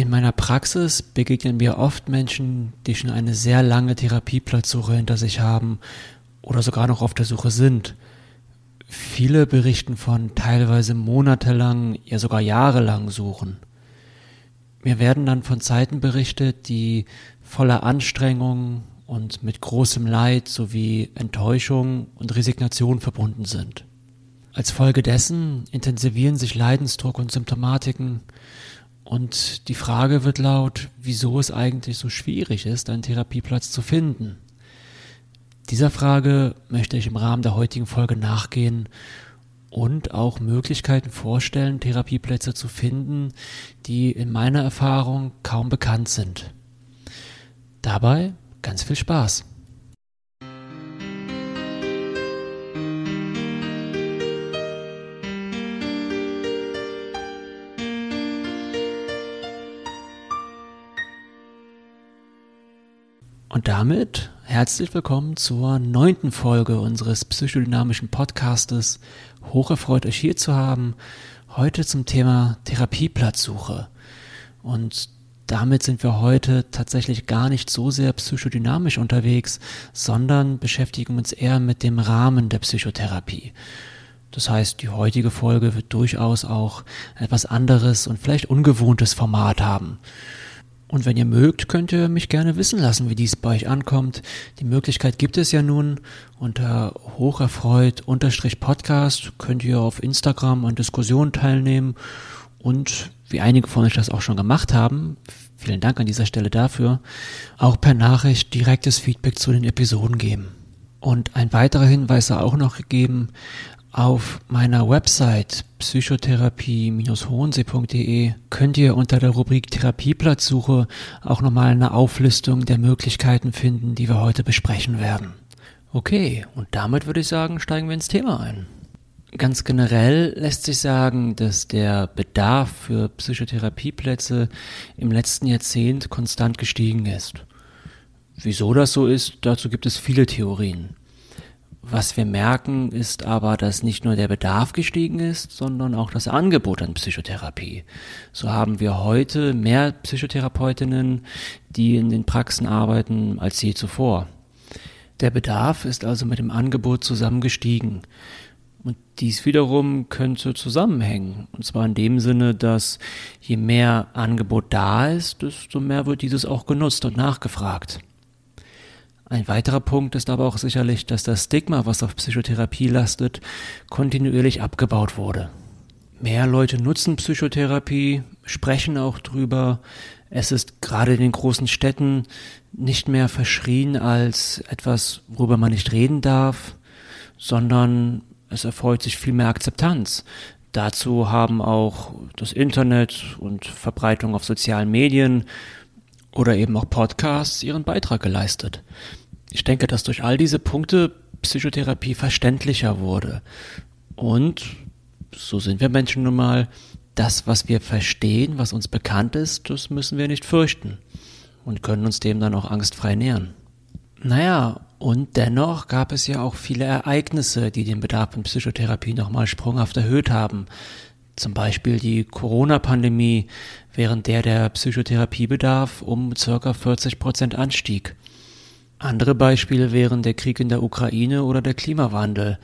In meiner Praxis begegnen mir oft Menschen, die schon eine sehr lange Therapieplatzsuche hinter sich haben oder sogar noch auf der Suche sind. Viele berichten von teilweise monatelang, ja sogar jahrelang Suchen. Mir werden dann von Zeiten berichtet, die voller Anstrengung und mit großem Leid sowie Enttäuschung und Resignation verbunden sind. Als Folge dessen intensivieren sich Leidensdruck und Symptomatiken und die Frage wird laut, wieso es eigentlich so schwierig ist, einen Therapieplatz zu finden. Dieser Frage möchte ich im Rahmen der heutigen Folge nachgehen und auch Möglichkeiten vorstellen, Therapieplätze zu finden, die in meiner Erfahrung kaum bekannt sind. Dabei ganz viel Spaß. Und damit herzlich willkommen zur neunten Folge unseres psychodynamischen Podcastes. Hocherfreut, euch hier zu haben. Heute zum Thema Therapieplatzsuche. Und damit sind wir heute tatsächlich gar nicht so sehr psychodynamisch unterwegs, sondern beschäftigen uns eher mit dem Rahmen der Psychotherapie. Das heißt, die heutige Folge wird durchaus auch etwas anderes und vielleicht ungewohntes Format haben. Und wenn ihr mögt, könnt ihr mich gerne wissen lassen, wie dies bei euch ankommt. Die Möglichkeit gibt es ja nun. Unter hocherfreut-podcast könnt ihr auf Instagram an Diskussionen teilnehmen. Und wie einige von euch das auch schon gemacht haben, vielen Dank an dieser Stelle dafür, auch per Nachricht direktes Feedback zu den Episoden geben. Und ein weiterer Hinweis sei auch noch gegeben, auf meiner Website psychotherapie-hohensee.de könnt ihr unter der Rubrik Therapieplatzsuche auch nochmal eine Auflistung der Möglichkeiten finden, die wir heute besprechen werden. Okay, und damit würde ich sagen, steigen wir ins Thema ein. Ganz generell lässt sich sagen, dass der Bedarf für Psychotherapieplätze im letzten Jahrzehnt konstant gestiegen ist. Wieso das so ist, dazu gibt es viele Theorien. Was wir merken, ist aber, dass nicht nur der Bedarf gestiegen ist, sondern auch das Angebot an Psychotherapie. So haben wir heute mehr Psychotherapeutinnen, die in den Praxen arbeiten, als je zuvor. Der Bedarf ist also mit dem Angebot zusammen gestiegen. Und dies wiederum könnte zusammenhängen. Und zwar in dem Sinne, dass je mehr Angebot da ist, desto mehr wird dieses auch genutzt und nachgefragt. Ein weiterer Punkt ist aber auch sicherlich, dass das Stigma, was auf Psychotherapie lastet, kontinuierlich abgebaut wurde. Mehr Leute nutzen Psychotherapie, sprechen auch drüber. Es ist gerade in den großen Städten nicht mehr verschrien als etwas, worüber man nicht reden darf, sondern es erfreut sich viel mehr Akzeptanz. Dazu haben auch das Internet und Verbreitung auf sozialen Medien oder eben auch Podcasts ihren Beitrag geleistet. Ich denke, dass durch all diese Punkte Psychotherapie verständlicher wurde. Und so sind wir Menschen nun mal, das, was wir verstehen, was uns bekannt ist, das müssen wir nicht fürchten und können uns dem dann auch angstfrei nähern. Naja, und dennoch gab es ja auch viele Ereignisse, die den Bedarf an Psychotherapie nochmal sprunghaft erhöht haben. Zum Beispiel die Corona-Pandemie, während der der Psychotherapiebedarf um circa 40 Prozent anstieg. Andere Beispiele wären der Krieg in der Ukraine oder der Klimawandel,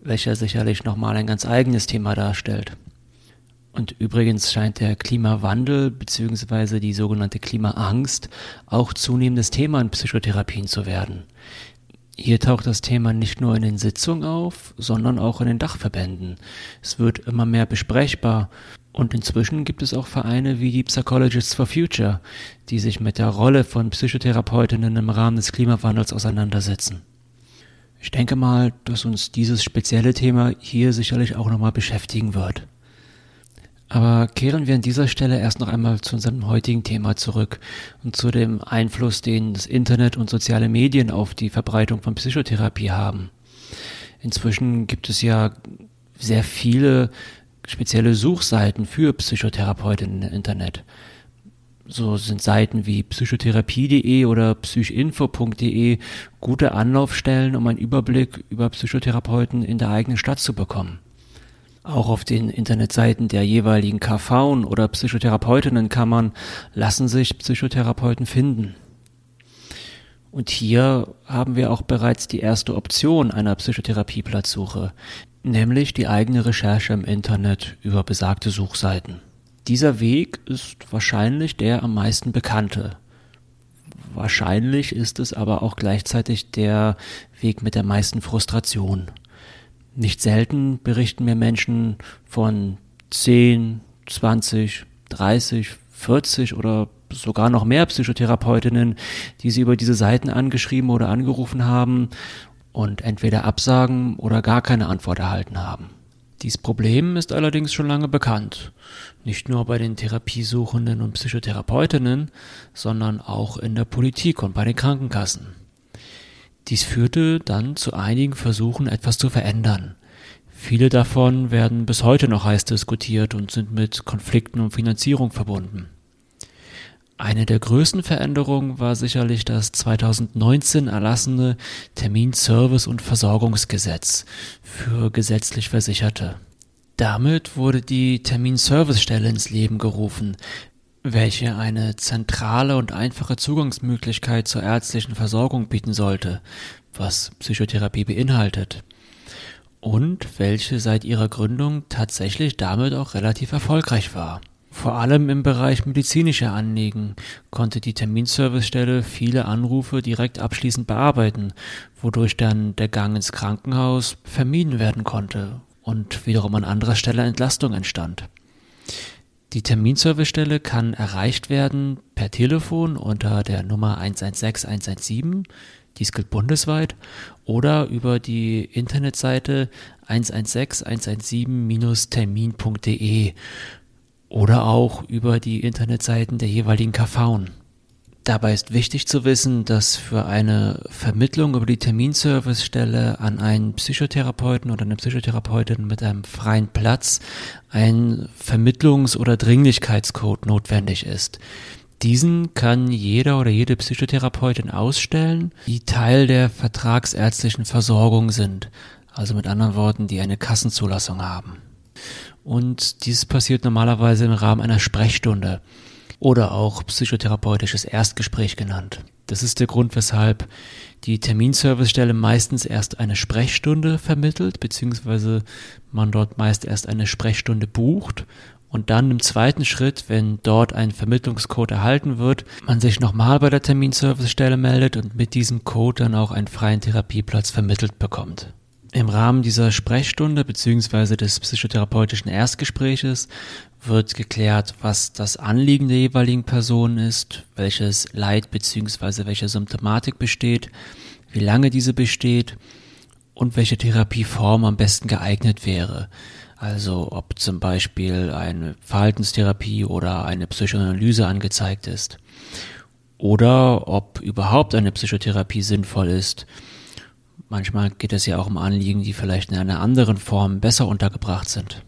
welcher sicherlich nochmal ein ganz eigenes Thema darstellt. Und übrigens scheint der Klimawandel bzw. die sogenannte Klimaangst auch zunehmendes Thema in Psychotherapien zu werden. Hier taucht das Thema nicht nur in den Sitzungen auf, sondern auch in den Dachverbänden. Es wird immer mehr besprechbar und inzwischen gibt es auch Vereine wie die Psychologists for Future, die sich mit der Rolle von Psychotherapeutinnen im Rahmen des Klimawandels auseinandersetzen. Ich denke mal, dass uns dieses spezielle Thema hier sicherlich auch nochmal beschäftigen wird. Aber kehren wir an dieser Stelle erst noch einmal zu unserem heutigen Thema zurück und zu dem Einfluss, den das Internet und soziale Medien auf die Verbreitung von Psychotherapie haben. Inzwischen gibt es ja sehr viele spezielle Suchseiten für Psychotherapeutinnen im Internet. So sind Seiten wie psychotherapie.de oder psychinfo.de gute Anlaufstellen, um einen Überblick über Psychotherapeuten in der eigenen Stadt zu bekommen. Auch auf den Internetseiten der jeweiligen KV oder Psychotherapeutinnenkammern lassen sich Psychotherapeuten finden. Und hier haben wir auch bereits die erste Option einer Psychotherapieplatzsuche, nämlich die eigene Recherche im Internet über besagte Suchseiten. Dieser Weg ist wahrscheinlich der am meisten bekannte. Wahrscheinlich ist es aber auch gleichzeitig der Weg mit der meisten Frustration. Nicht selten berichten mir Menschen von 10, 20, 30, 40 oder sogar noch mehr Psychotherapeutinnen, die sie über diese Seiten angeschrieben oder angerufen haben und entweder Absagen oder gar keine Antwort erhalten haben. Dies Problem ist allerdings schon lange bekannt, nicht nur bei den Therapiesuchenden und Psychotherapeutinnen, sondern auch in der Politik und bei den Krankenkassen. Dies führte dann zu einigen Versuchen, etwas zu verändern. Viele davon werden bis heute noch heiß diskutiert und sind mit Konflikten um Finanzierung verbunden. Eine der größten Veränderungen war sicherlich das 2019 erlassene Terminservice- und Versorgungsgesetz für gesetzlich Versicherte. Damit wurde die Terminservicestelle ins Leben gerufen, welche eine zentrale und einfache Zugangsmöglichkeit zur ärztlichen Versorgung bieten sollte, was Psychotherapie beinhaltet, und welche seit ihrer Gründung tatsächlich damit auch relativ erfolgreich war. Vor allem im Bereich medizinischer Anliegen konnte die Terminservicestelle viele Anrufe direkt abschließend bearbeiten, wodurch dann der Gang ins Krankenhaus vermieden werden konnte und wiederum an anderer Stelle Entlastung entstand. Die Terminservicestelle kann erreicht werden per Telefon unter der Nummer 116 117, dies gilt bundesweit, oder über die Internetseite 116 117-termin.de oder auch über die Internetseiten der jeweiligen KV. Dabei ist wichtig zu wissen, dass für eine Vermittlung über die Terminservicestelle an einen Psychotherapeuten oder eine Psychotherapeutin mit einem freien Platz ein Vermittlungs- oder Dringlichkeitscode notwendig ist. Diesen kann jeder oder jede Psychotherapeutin ausstellen, die Teil der vertragsärztlichen Versorgung sind, also mit anderen Worten, die eine Kassenzulassung haben. Und dies passiert normalerweise im Rahmen einer Sprechstunde oder auch psychotherapeutisches Erstgespräch genannt. Das ist der Grund, weshalb die Terminservicestelle meistens erst eine Sprechstunde vermittelt, beziehungsweise man dort meist erst eine Sprechstunde bucht und dann im zweiten Schritt, wenn dort ein Vermittlungscode erhalten wird, man sich nochmal bei der Terminservicestelle meldet und mit diesem Code dann auch einen freien Therapieplatz vermittelt bekommt. Im Rahmen dieser Sprechstunde bzw. des psychotherapeutischen Erstgespräches wird geklärt, was das Anliegen der jeweiligen Person ist, welches Leid bzw. welche Symptomatik besteht, wie lange diese besteht und welche Therapieform am besten geeignet wäre. Also ob zum Beispiel eine Verhaltenstherapie oder eine Psychoanalyse angezeigt ist. Oder ob überhaupt eine Psychotherapie sinnvoll ist Manchmal geht es ja auch um Anliegen, die vielleicht in einer anderen Form besser untergebracht sind.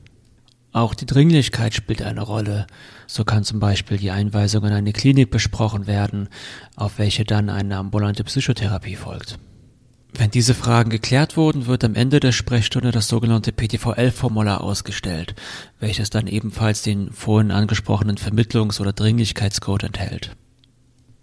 Auch die Dringlichkeit spielt eine Rolle. So kann zum Beispiel die Einweisung in eine Klinik besprochen werden, auf welche dann eine ambulante Psychotherapie folgt. Wenn diese Fragen geklärt wurden, wird am Ende der Sprechstunde das sogenannte PTVL-Formular ausgestellt, welches dann ebenfalls den vorhin angesprochenen Vermittlungs- oder Dringlichkeitscode enthält.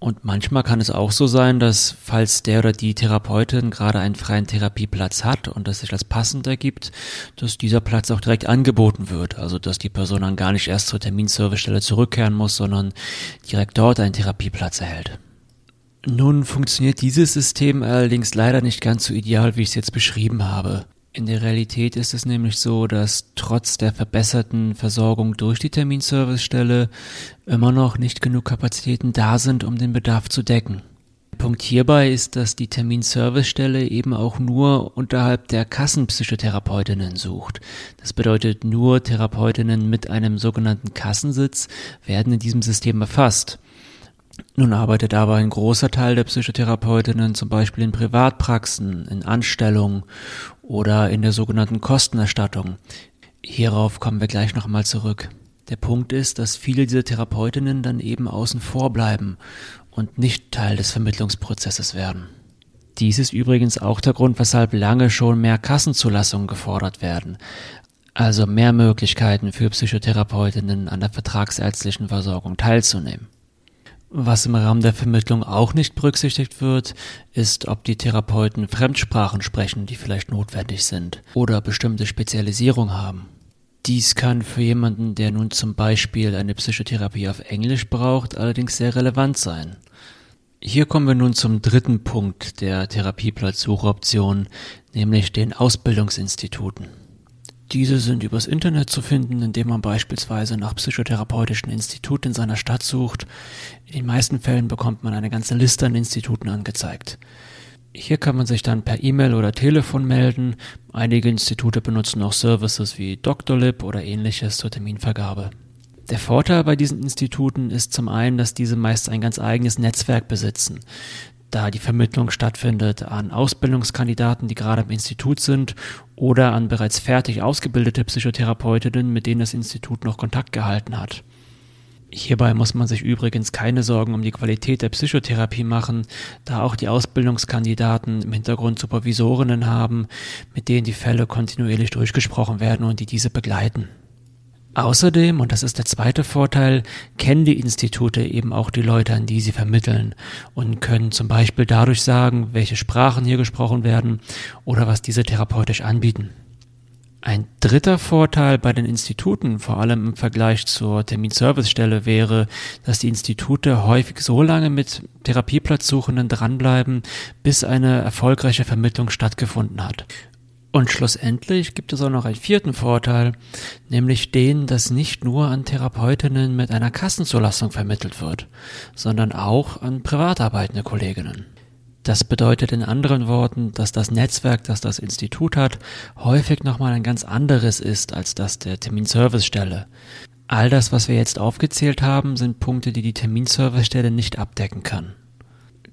Und manchmal kann es auch so sein, dass falls der oder die Therapeutin gerade einen freien Therapieplatz hat und das sich als passend ergibt, dass dieser Platz auch direkt angeboten wird. Also dass die Person dann gar nicht erst zur Terminservicestelle zurückkehren muss, sondern direkt dort einen Therapieplatz erhält. Nun funktioniert dieses System allerdings leider nicht ganz so ideal, wie ich es jetzt beschrieben habe. In der Realität ist es nämlich so, dass trotz der verbesserten Versorgung durch die Terminservicestelle immer noch nicht genug Kapazitäten da sind, um den Bedarf zu decken. Punkt hierbei ist, dass die Terminservicestelle eben auch nur unterhalb der Kassenpsychotherapeutinnen sucht. Das bedeutet, nur Therapeutinnen mit einem sogenannten Kassensitz werden in diesem System erfasst. Nun arbeitet aber ein großer Teil der Psychotherapeutinnen zum Beispiel in Privatpraxen, in Anstellungen oder in der sogenannten Kostenerstattung. Hierauf kommen wir gleich noch einmal zurück. Der Punkt ist, dass viele dieser Therapeutinnen dann eben außen vor bleiben und nicht Teil des Vermittlungsprozesses werden. Dies ist übrigens auch der Grund, weshalb lange schon mehr Kassenzulassungen gefordert werden. Also mehr Möglichkeiten für Psychotherapeutinnen an der vertragsärztlichen Versorgung teilzunehmen. Was im Rahmen der Vermittlung auch nicht berücksichtigt wird, ist, ob die Therapeuten Fremdsprachen sprechen, die vielleicht notwendig sind oder bestimmte Spezialisierung haben. Dies kann für jemanden, der nun zum Beispiel eine Psychotherapie auf Englisch braucht, allerdings sehr relevant sein. Hier kommen wir nun zum dritten Punkt der Therapieplatzsuchoption, nämlich den Ausbildungsinstituten. Diese sind übers Internet zu finden, indem man beispielsweise nach psychotherapeutischen Instituten in seiner Stadt sucht. In den meisten Fällen bekommt man eine ganze Liste an Instituten angezeigt. Hier kann man sich dann per E-Mail oder Telefon melden. Einige Institute benutzen auch Services wie Doctolib oder ähnliches zur Terminvergabe. Der Vorteil bei diesen Instituten ist zum einen, dass diese meist ein ganz eigenes Netzwerk besitzen da die Vermittlung stattfindet an Ausbildungskandidaten, die gerade im Institut sind oder an bereits fertig ausgebildete Psychotherapeutinnen, mit denen das Institut noch Kontakt gehalten hat. Hierbei muss man sich übrigens keine Sorgen um die Qualität der Psychotherapie machen, da auch die Ausbildungskandidaten im Hintergrund Supervisorinnen haben, mit denen die Fälle kontinuierlich durchgesprochen werden und die diese begleiten. Außerdem, und das ist der zweite Vorteil, kennen die Institute eben auch die Leute, an die sie vermitteln und können zum Beispiel dadurch sagen, welche Sprachen hier gesprochen werden oder was diese therapeutisch anbieten. Ein dritter Vorteil bei den Instituten, vor allem im Vergleich zur Terminservicestelle, wäre, dass die Institute häufig so lange mit Therapieplatzsuchenden dranbleiben, bis eine erfolgreiche Vermittlung stattgefunden hat. Und schlussendlich gibt es auch noch einen vierten Vorteil, nämlich den, dass nicht nur an Therapeutinnen mit einer Kassenzulassung vermittelt wird, sondern auch an privat arbeitende Kolleginnen. Das bedeutet in anderen Worten, dass das Netzwerk, das das Institut hat, häufig nochmal ein ganz anderes ist als das der Terminservicestelle. All das, was wir jetzt aufgezählt haben, sind Punkte, die die Terminservicestelle nicht abdecken kann.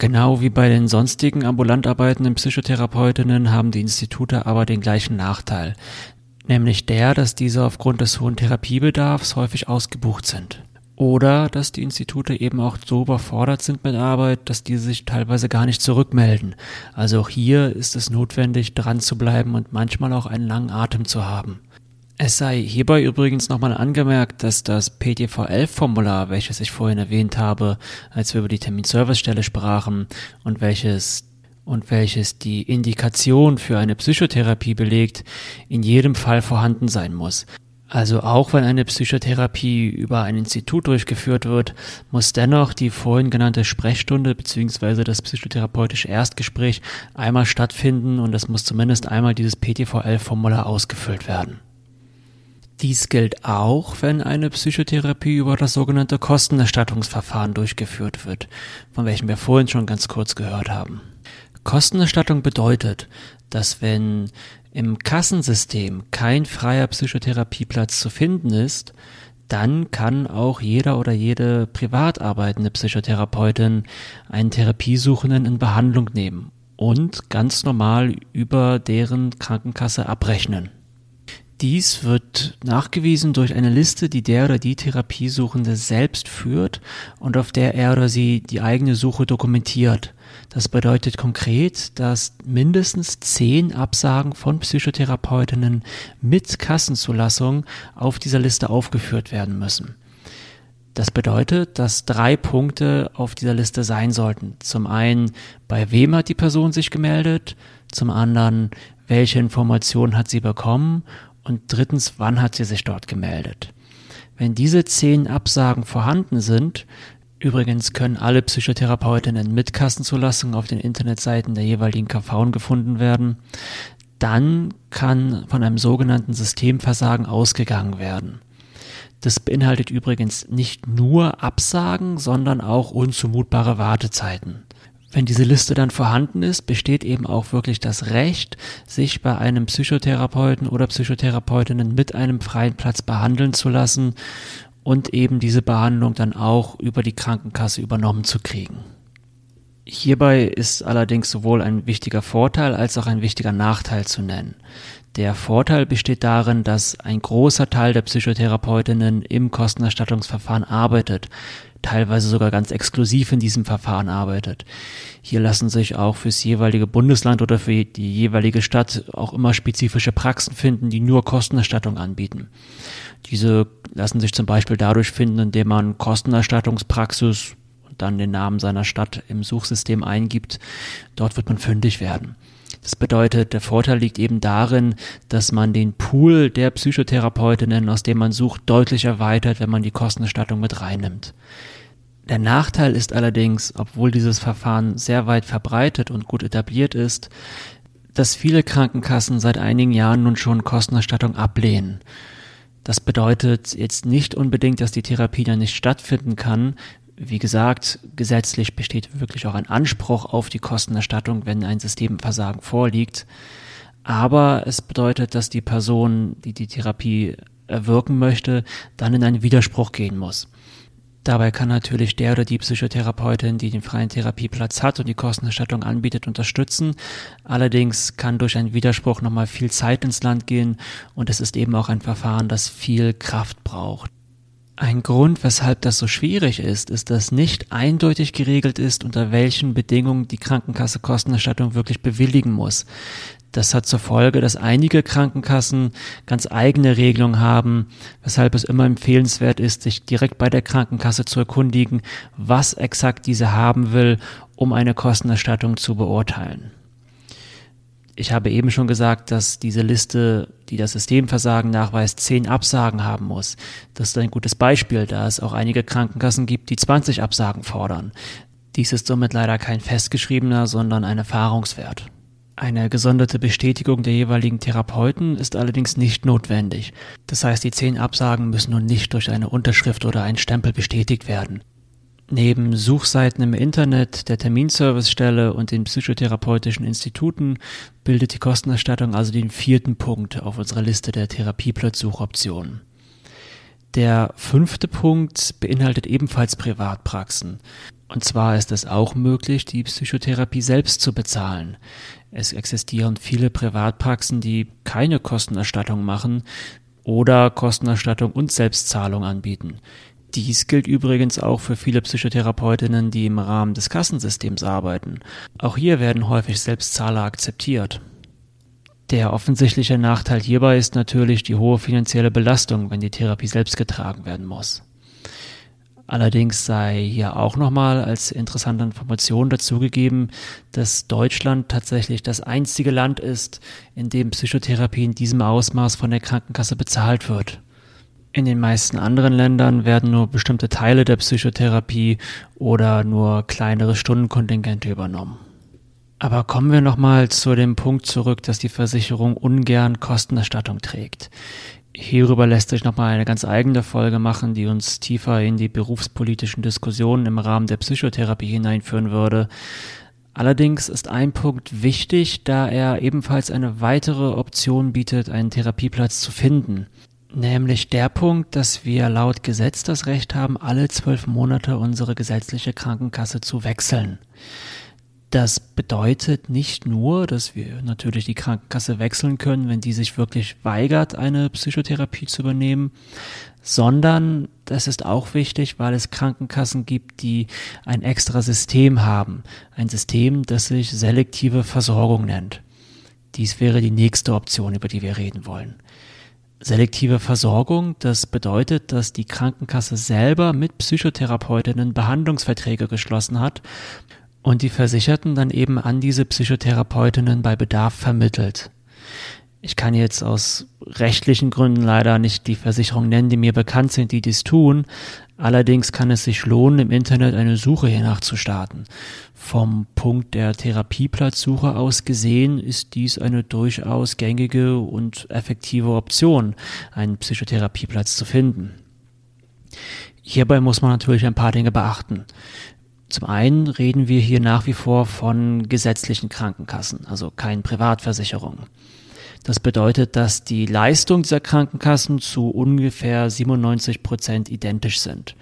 Genau wie bei den sonstigen ambulant arbeitenden Psychotherapeutinnen haben die Institute aber den gleichen Nachteil, nämlich der, dass diese aufgrund des hohen Therapiebedarfs häufig ausgebucht sind. Oder dass die Institute eben auch so überfordert sind mit Arbeit, dass diese sich teilweise gar nicht zurückmelden. Also auch hier ist es notwendig, dran zu bleiben und manchmal auch einen langen Atem zu haben. Es sei hierbei übrigens nochmal angemerkt, dass das PTV11-Formular, welches ich vorhin erwähnt habe, als wir über die Terminservicestelle sprachen und welches und welches die Indikation für eine Psychotherapie belegt, in jedem Fall vorhanden sein muss. Also auch wenn eine Psychotherapie über ein Institut durchgeführt wird, muss dennoch die vorhin genannte Sprechstunde bzw. das psychotherapeutische Erstgespräch einmal stattfinden und es muss zumindest einmal dieses PTVL-Formular ausgefüllt werden. Dies gilt auch, wenn eine Psychotherapie über das sogenannte Kostenerstattungsverfahren durchgeführt wird, von welchem wir vorhin schon ganz kurz gehört haben. Kostenerstattung bedeutet, dass wenn im Kassensystem kein freier Psychotherapieplatz zu finden ist, dann kann auch jeder oder jede privat arbeitende Psychotherapeutin einen Therapiesuchenden in Behandlung nehmen und ganz normal über deren Krankenkasse abrechnen. Dies wird nachgewiesen durch eine Liste, die der oder die Therapiesuchende selbst führt und auf der er oder sie die eigene Suche dokumentiert. Das bedeutet konkret, dass mindestens zehn Absagen von Psychotherapeutinnen mit Kassenzulassung auf dieser Liste aufgeführt werden müssen. Das bedeutet, dass drei Punkte auf dieser Liste sein sollten. Zum einen, bei wem hat die Person sich gemeldet? Zum anderen, welche Informationen hat sie bekommen? Und drittens, wann hat sie sich dort gemeldet? Wenn diese zehn Absagen vorhanden sind, übrigens können alle Psychotherapeutinnen mit Kassenzulassung auf den Internetseiten der jeweiligen KV gefunden werden, dann kann von einem sogenannten Systemversagen ausgegangen werden. Das beinhaltet übrigens nicht nur Absagen, sondern auch unzumutbare Wartezeiten. Wenn diese Liste dann vorhanden ist, besteht eben auch wirklich das Recht, sich bei einem Psychotherapeuten oder Psychotherapeutinnen mit einem freien Platz behandeln zu lassen und eben diese Behandlung dann auch über die Krankenkasse übernommen zu kriegen. Hierbei ist allerdings sowohl ein wichtiger Vorteil als auch ein wichtiger Nachteil zu nennen. Der Vorteil besteht darin, dass ein großer Teil der Psychotherapeutinnen im Kostenerstattungsverfahren arbeitet, teilweise sogar ganz exklusiv in diesem Verfahren arbeitet. Hier lassen sich auch fürs jeweilige Bundesland oder für die jeweilige Stadt auch immer spezifische Praxen finden, die nur Kostenerstattung anbieten. Diese lassen sich zum Beispiel dadurch finden, indem man Kostenerstattungspraxis dann den Namen seiner Stadt im Suchsystem eingibt, dort wird man fündig werden. Das bedeutet, der Vorteil liegt eben darin, dass man den Pool der Psychotherapeutinnen, aus dem man sucht, deutlich erweitert, wenn man die Kostenerstattung mit reinnimmt. Der Nachteil ist allerdings, obwohl dieses Verfahren sehr weit verbreitet und gut etabliert ist, dass viele Krankenkassen seit einigen Jahren nun schon Kostenerstattung ablehnen. Das bedeutet jetzt nicht unbedingt, dass die Therapie dann nicht stattfinden kann, wie gesagt, gesetzlich besteht wirklich auch ein Anspruch auf die Kostenerstattung, wenn ein Systemversagen vorliegt. Aber es bedeutet, dass die Person, die die Therapie erwirken möchte, dann in einen Widerspruch gehen muss. Dabei kann natürlich der oder die Psychotherapeutin, die den freien Therapieplatz hat und die Kostenerstattung anbietet, unterstützen. Allerdings kann durch einen Widerspruch nochmal viel Zeit ins Land gehen und es ist eben auch ein Verfahren, das viel Kraft braucht. Ein Grund, weshalb das so schwierig ist, ist, dass nicht eindeutig geregelt ist, unter welchen Bedingungen die Krankenkasse Kostenerstattung wirklich bewilligen muss. Das hat zur Folge, dass einige Krankenkassen ganz eigene Regelungen haben, weshalb es immer empfehlenswert ist, sich direkt bei der Krankenkasse zu erkundigen, was exakt diese haben will, um eine Kostenerstattung zu beurteilen ich habe eben schon gesagt, dass diese Liste, die das Systemversagen nachweist, zehn Absagen haben muss. Das ist ein gutes Beispiel, da es auch einige Krankenkassen gibt, die 20 Absagen fordern. Dies ist somit leider kein festgeschriebener, sondern ein Erfahrungswert. Eine gesonderte Bestätigung der jeweiligen Therapeuten ist allerdings nicht notwendig. Das heißt, die zehn Absagen müssen nun nicht durch eine Unterschrift oder einen Stempel bestätigt werden. Neben Suchseiten im Internet, der Terminservicestelle und den psychotherapeutischen Instituten bildet die Kostenerstattung also den vierten Punkt auf unserer Liste der Therapieplatzsuchoptionen. Der fünfte Punkt beinhaltet ebenfalls Privatpraxen. Und zwar ist es auch möglich, die Psychotherapie selbst zu bezahlen. Es existieren viele Privatpraxen, die keine Kostenerstattung machen oder Kostenerstattung und Selbstzahlung anbieten. Dies gilt übrigens auch für viele Psychotherapeutinnen, die im Rahmen des Kassensystems arbeiten. Auch hier werden häufig Selbstzahler akzeptiert. Der offensichtliche Nachteil hierbei ist natürlich die hohe finanzielle Belastung, wenn die Therapie selbst getragen werden muss. Allerdings sei hier auch nochmal als interessante Information dazugegeben, dass Deutschland tatsächlich das einzige Land ist, in dem Psychotherapie in diesem Ausmaß von der Krankenkasse bezahlt wird. In den meisten anderen Ländern werden nur bestimmte Teile der Psychotherapie oder nur kleinere Stundenkontingente übernommen. Aber kommen wir nochmal zu dem Punkt zurück, dass die Versicherung ungern Kostenerstattung trägt. Hierüber lässt sich nochmal eine ganz eigene Folge machen, die uns tiefer in die berufspolitischen Diskussionen im Rahmen der Psychotherapie hineinführen würde. Allerdings ist ein Punkt wichtig, da er ebenfalls eine weitere Option bietet, einen Therapieplatz zu finden. Nämlich der Punkt, dass wir laut Gesetz das Recht haben, alle zwölf Monate unsere gesetzliche Krankenkasse zu wechseln. Das bedeutet nicht nur, dass wir natürlich die Krankenkasse wechseln können, wenn die sich wirklich weigert, eine Psychotherapie zu übernehmen, sondern das ist auch wichtig, weil es Krankenkassen gibt, die ein extra System haben. Ein System, das sich selektive Versorgung nennt. Dies wäre die nächste Option, über die wir reden wollen. Selektive Versorgung, das bedeutet, dass die Krankenkasse selber mit Psychotherapeutinnen Behandlungsverträge geschlossen hat und die Versicherten dann eben an diese Psychotherapeutinnen bei Bedarf vermittelt. Ich kann jetzt aus rechtlichen Gründen leider nicht die Versicherung nennen, die mir bekannt sind, die dies tun. Allerdings kann es sich lohnen, im Internet eine Suche hiernach zu starten. Vom Punkt der Therapieplatzsuche aus gesehen ist dies eine durchaus gängige und effektive Option, einen Psychotherapieplatz zu finden. Hierbei muss man natürlich ein paar Dinge beachten. Zum einen reden wir hier nach wie vor von gesetzlichen Krankenkassen, also keinen Privatversicherungen. Das bedeutet, dass die Leistung dieser Krankenkassen zu ungefähr 97 Prozent identisch sind.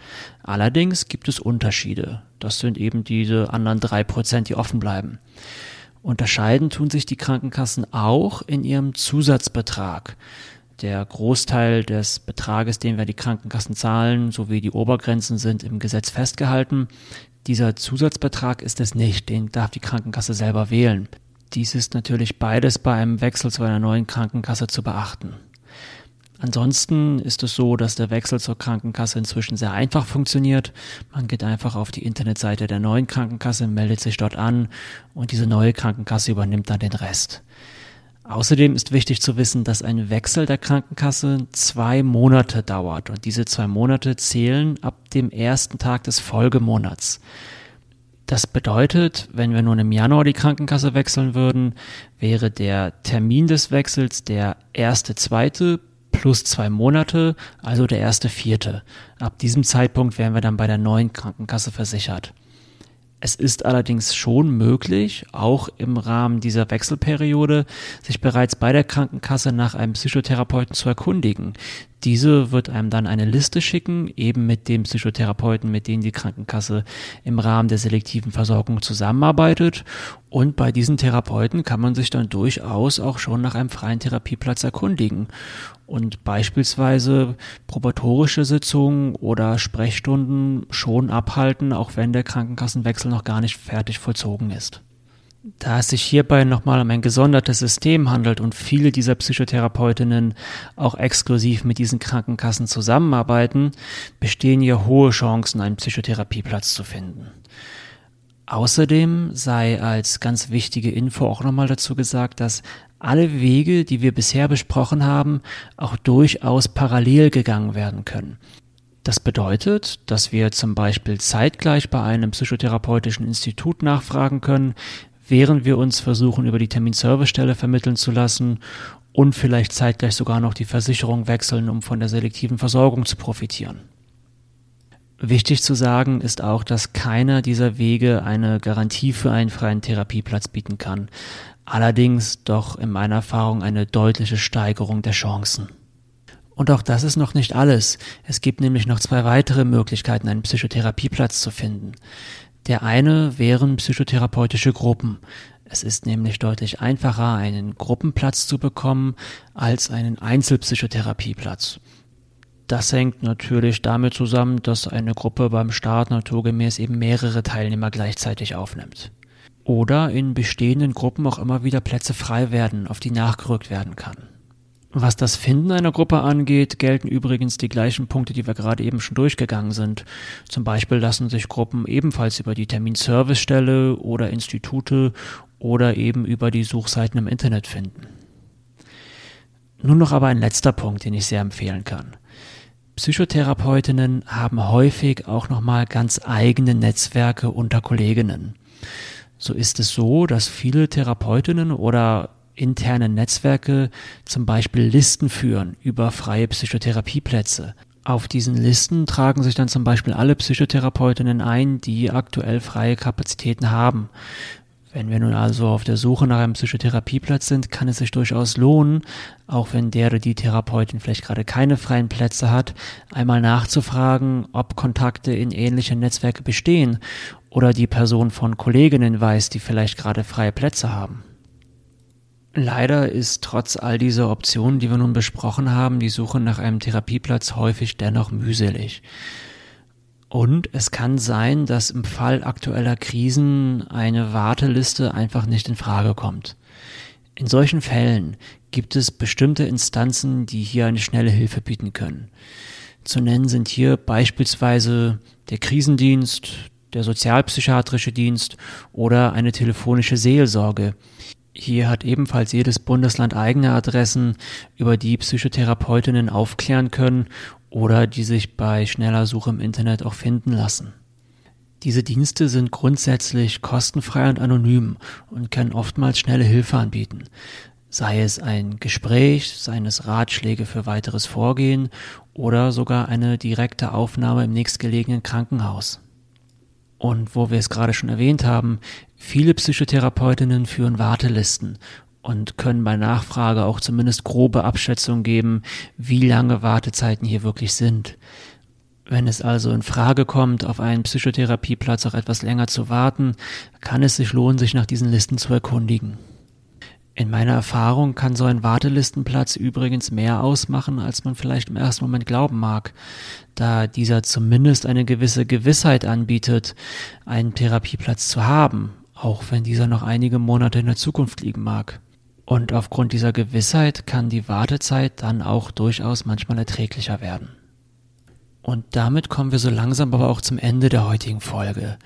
Allerdings gibt es Unterschiede. Das sind eben diese anderen drei Prozent, die offen bleiben. Unterscheiden tun sich die Krankenkassen auch in ihrem Zusatzbetrag. Der Großteil des Betrages, den wir die Krankenkassen zahlen, sowie die Obergrenzen sind im Gesetz festgehalten. Dieser Zusatzbetrag ist es nicht, den darf die Krankenkasse selber wählen. Dies ist natürlich beides bei einem Wechsel zu einer neuen Krankenkasse zu beachten. Ansonsten ist es so, dass der Wechsel zur Krankenkasse inzwischen sehr einfach funktioniert. Man geht einfach auf die Internetseite der neuen Krankenkasse, meldet sich dort an und diese neue Krankenkasse übernimmt dann den Rest. Außerdem ist wichtig zu wissen, dass ein Wechsel der Krankenkasse zwei Monate dauert und diese zwei Monate zählen ab dem ersten Tag des Folgemonats. Das bedeutet, wenn wir nun im Januar die Krankenkasse wechseln würden, wäre der Termin des Wechsels der erste, zweite plus zwei Monate, also der erste, vierte. Ab diesem Zeitpunkt wären wir dann bei der neuen Krankenkasse versichert. Es ist allerdings schon möglich, auch im Rahmen dieser Wechselperiode, sich bereits bei der Krankenkasse nach einem Psychotherapeuten zu erkundigen. Diese wird einem dann eine Liste schicken, eben mit dem Psychotherapeuten, mit dem die Krankenkasse im Rahmen der selektiven Versorgung zusammenarbeitet. Und bei diesen Therapeuten kann man sich dann durchaus auch schon nach einem freien Therapieplatz erkundigen und beispielsweise probatorische Sitzungen oder Sprechstunden schon abhalten, auch wenn der Krankenkassenwechsel noch gar nicht fertig vollzogen ist. Da es sich hierbei nochmal um ein gesondertes System handelt und viele dieser Psychotherapeutinnen auch exklusiv mit diesen Krankenkassen zusammenarbeiten, bestehen hier hohe Chancen, einen Psychotherapieplatz zu finden. Außerdem sei als ganz wichtige Info auch nochmal dazu gesagt, dass alle Wege, die wir bisher besprochen haben, auch durchaus parallel gegangen werden können. Das bedeutet, dass wir zum Beispiel zeitgleich bei einem psychotherapeutischen Institut nachfragen können, während wir uns versuchen, über die Terminservicestelle vermitteln zu lassen und vielleicht zeitgleich sogar noch die Versicherung wechseln, um von der selektiven Versorgung zu profitieren. Wichtig zu sagen ist auch, dass keiner dieser Wege eine Garantie für einen freien Therapieplatz bieten kann allerdings doch in meiner Erfahrung eine deutliche Steigerung der Chancen. Und auch das ist noch nicht alles. Es gibt nämlich noch zwei weitere Möglichkeiten, einen Psychotherapieplatz zu finden. Der eine wären psychotherapeutische Gruppen. Es ist nämlich deutlich einfacher, einen Gruppenplatz zu bekommen, als einen Einzelpsychotherapieplatz. Das hängt natürlich damit zusammen, dass eine Gruppe beim Start naturgemäß eben mehrere Teilnehmer gleichzeitig aufnimmt oder in bestehenden Gruppen auch immer wieder Plätze frei werden, auf die nachgerückt werden kann. Was das Finden einer Gruppe angeht, gelten übrigens die gleichen Punkte, die wir gerade eben schon durchgegangen sind. Zum Beispiel lassen sich Gruppen ebenfalls über die Terminservicestelle oder Institute oder eben über die Suchseiten im Internet finden. Nun noch aber ein letzter Punkt, den ich sehr empfehlen kann. Psychotherapeutinnen haben häufig auch nochmal ganz eigene Netzwerke unter Kolleginnen so ist es so, dass viele Therapeutinnen oder interne Netzwerke zum Beispiel Listen führen über freie Psychotherapieplätze. Auf diesen Listen tragen sich dann zum Beispiel alle Psychotherapeutinnen ein, die aktuell freie Kapazitäten haben. Wenn wir nun also auf der Suche nach einem Psychotherapieplatz sind, kann es sich durchaus lohnen, auch wenn der oder die Therapeutin vielleicht gerade keine freien Plätze hat, einmal nachzufragen, ob Kontakte in ähnliche Netzwerke bestehen oder die Person von Kolleginnen weiß, die vielleicht gerade freie Plätze haben. Leider ist trotz all dieser Optionen, die wir nun besprochen haben, die Suche nach einem Therapieplatz häufig dennoch mühselig. Und es kann sein, dass im Fall aktueller Krisen eine Warteliste einfach nicht in Frage kommt. In solchen Fällen gibt es bestimmte Instanzen, die hier eine schnelle Hilfe bieten können. Zu nennen sind hier beispielsweise der Krisendienst, der sozialpsychiatrische Dienst oder eine telefonische Seelsorge. Hier hat ebenfalls jedes Bundesland eigene Adressen, über die Psychotherapeutinnen aufklären können oder die sich bei schneller Suche im Internet auch finden lassen. Diese Dienste sind grundsätzlich kostenfrei und anonym und können oftmals schnelle Hilfe anbieten. Sei es ein Gespräch, seien es Ratschläge für weiteres Vorgehen oder sogar eine direkte Aufnahme im nächstgelegenen Krankenhaus. Und wo wir es gerade schon erwähnt haben, viele Psychotherapeutinnen führen Wartelisten und können bei Nachfrage auch zumindest grobe Abschätzungen geben, wie lange Wartezeiten hier wirklich sind. Wenn es also in Frage kommt, auf einen Psychotherapieplatz auch etwas länger zu warten, kann es sich lohnen, sich nach diesen Listen zu erkundigen. In meiner Erfahrung kann so ein Wartelistenplatz übrigens mehr ausmachen, als man vielleicht im ersten Moment glauben mag, da dieser zumindest eine gewisse Gewissheit anbietet, einen Therapieplatz zu haben, auch wenn dieser noch einige Monate in der Zukunft liegen mag. Und aufgrund dieser Gewissheit kann die Wartezeit dann auch durchaus manchmal erträglicher werden. Und damit kommen wir so langsam aber auch zum Ende der heutigen Folge.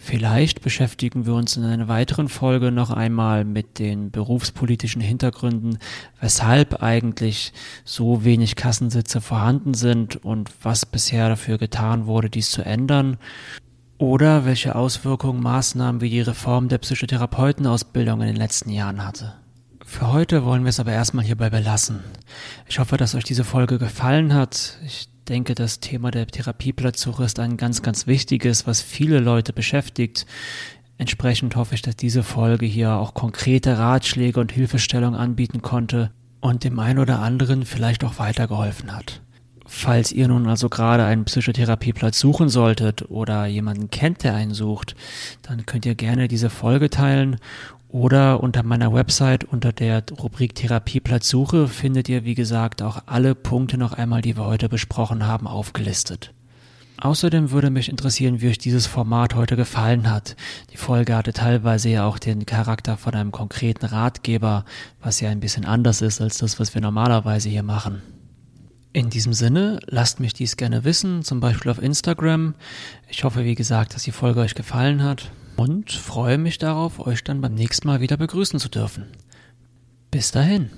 Vielleicht beschäftigen wir uns in einer weiteren Folge noch einmal mit den berufspolitischen Hintergründen, weshalb eigentlich so wenig Kassensitze vorhanden sind und was bisher dafür getan wurde, dies zu ändern. Oder welche Auswirkungen Maßnahmen wie die Reform der Psychotherapeutenausbildung in den letzten Jahren hatte. Für heute wollen wir es aber erstmal hierbei belassen. Ich hoffe, dass euch diese Folge gefallen hat. Ich denke, das Thema der Therapieplatzsuche ist ein ganz, ganz wichtiges, was viele Leute beschäftigt. Entsprechend hoffe ich, dass diese Folge hier auch konkrete Ratschläge und Hilfestellung anbieten konnte und dem einen oder anderen vielleicht auch weitergeholfen hat. Falls ihr nun also gerade einen Psychotherapieplatz suchen solltet oder jemanden kennt, der einen sucht, dann könnt ihr gerne diese Folge teilen oder unter meiner Website unter der Rubrik Therapieplatzsuche findet ihr, wie gesagt, auch alle Punkte noch einmal, die wir heute besprochen haben, aufgelistet. Außerdem würde mich interessieren, wie euch dieses Format heute gefallen hat. Die Folge hatte teilweise ja auch den Charakter von einem konkreten Ratgeber, was ja ein bisschen anders ist als das, was wir normalerweise hier machen. In diesem Sinne, lasst mich dies gerne wissen, zum Beispiel auf Instagram. Ich hoffe, wie gesagt, dass die Folge euch gefallen hat und freue mich darauf, euch dann beim nächsten Mal wieder begrüßen zu dürfen. Bis dahin.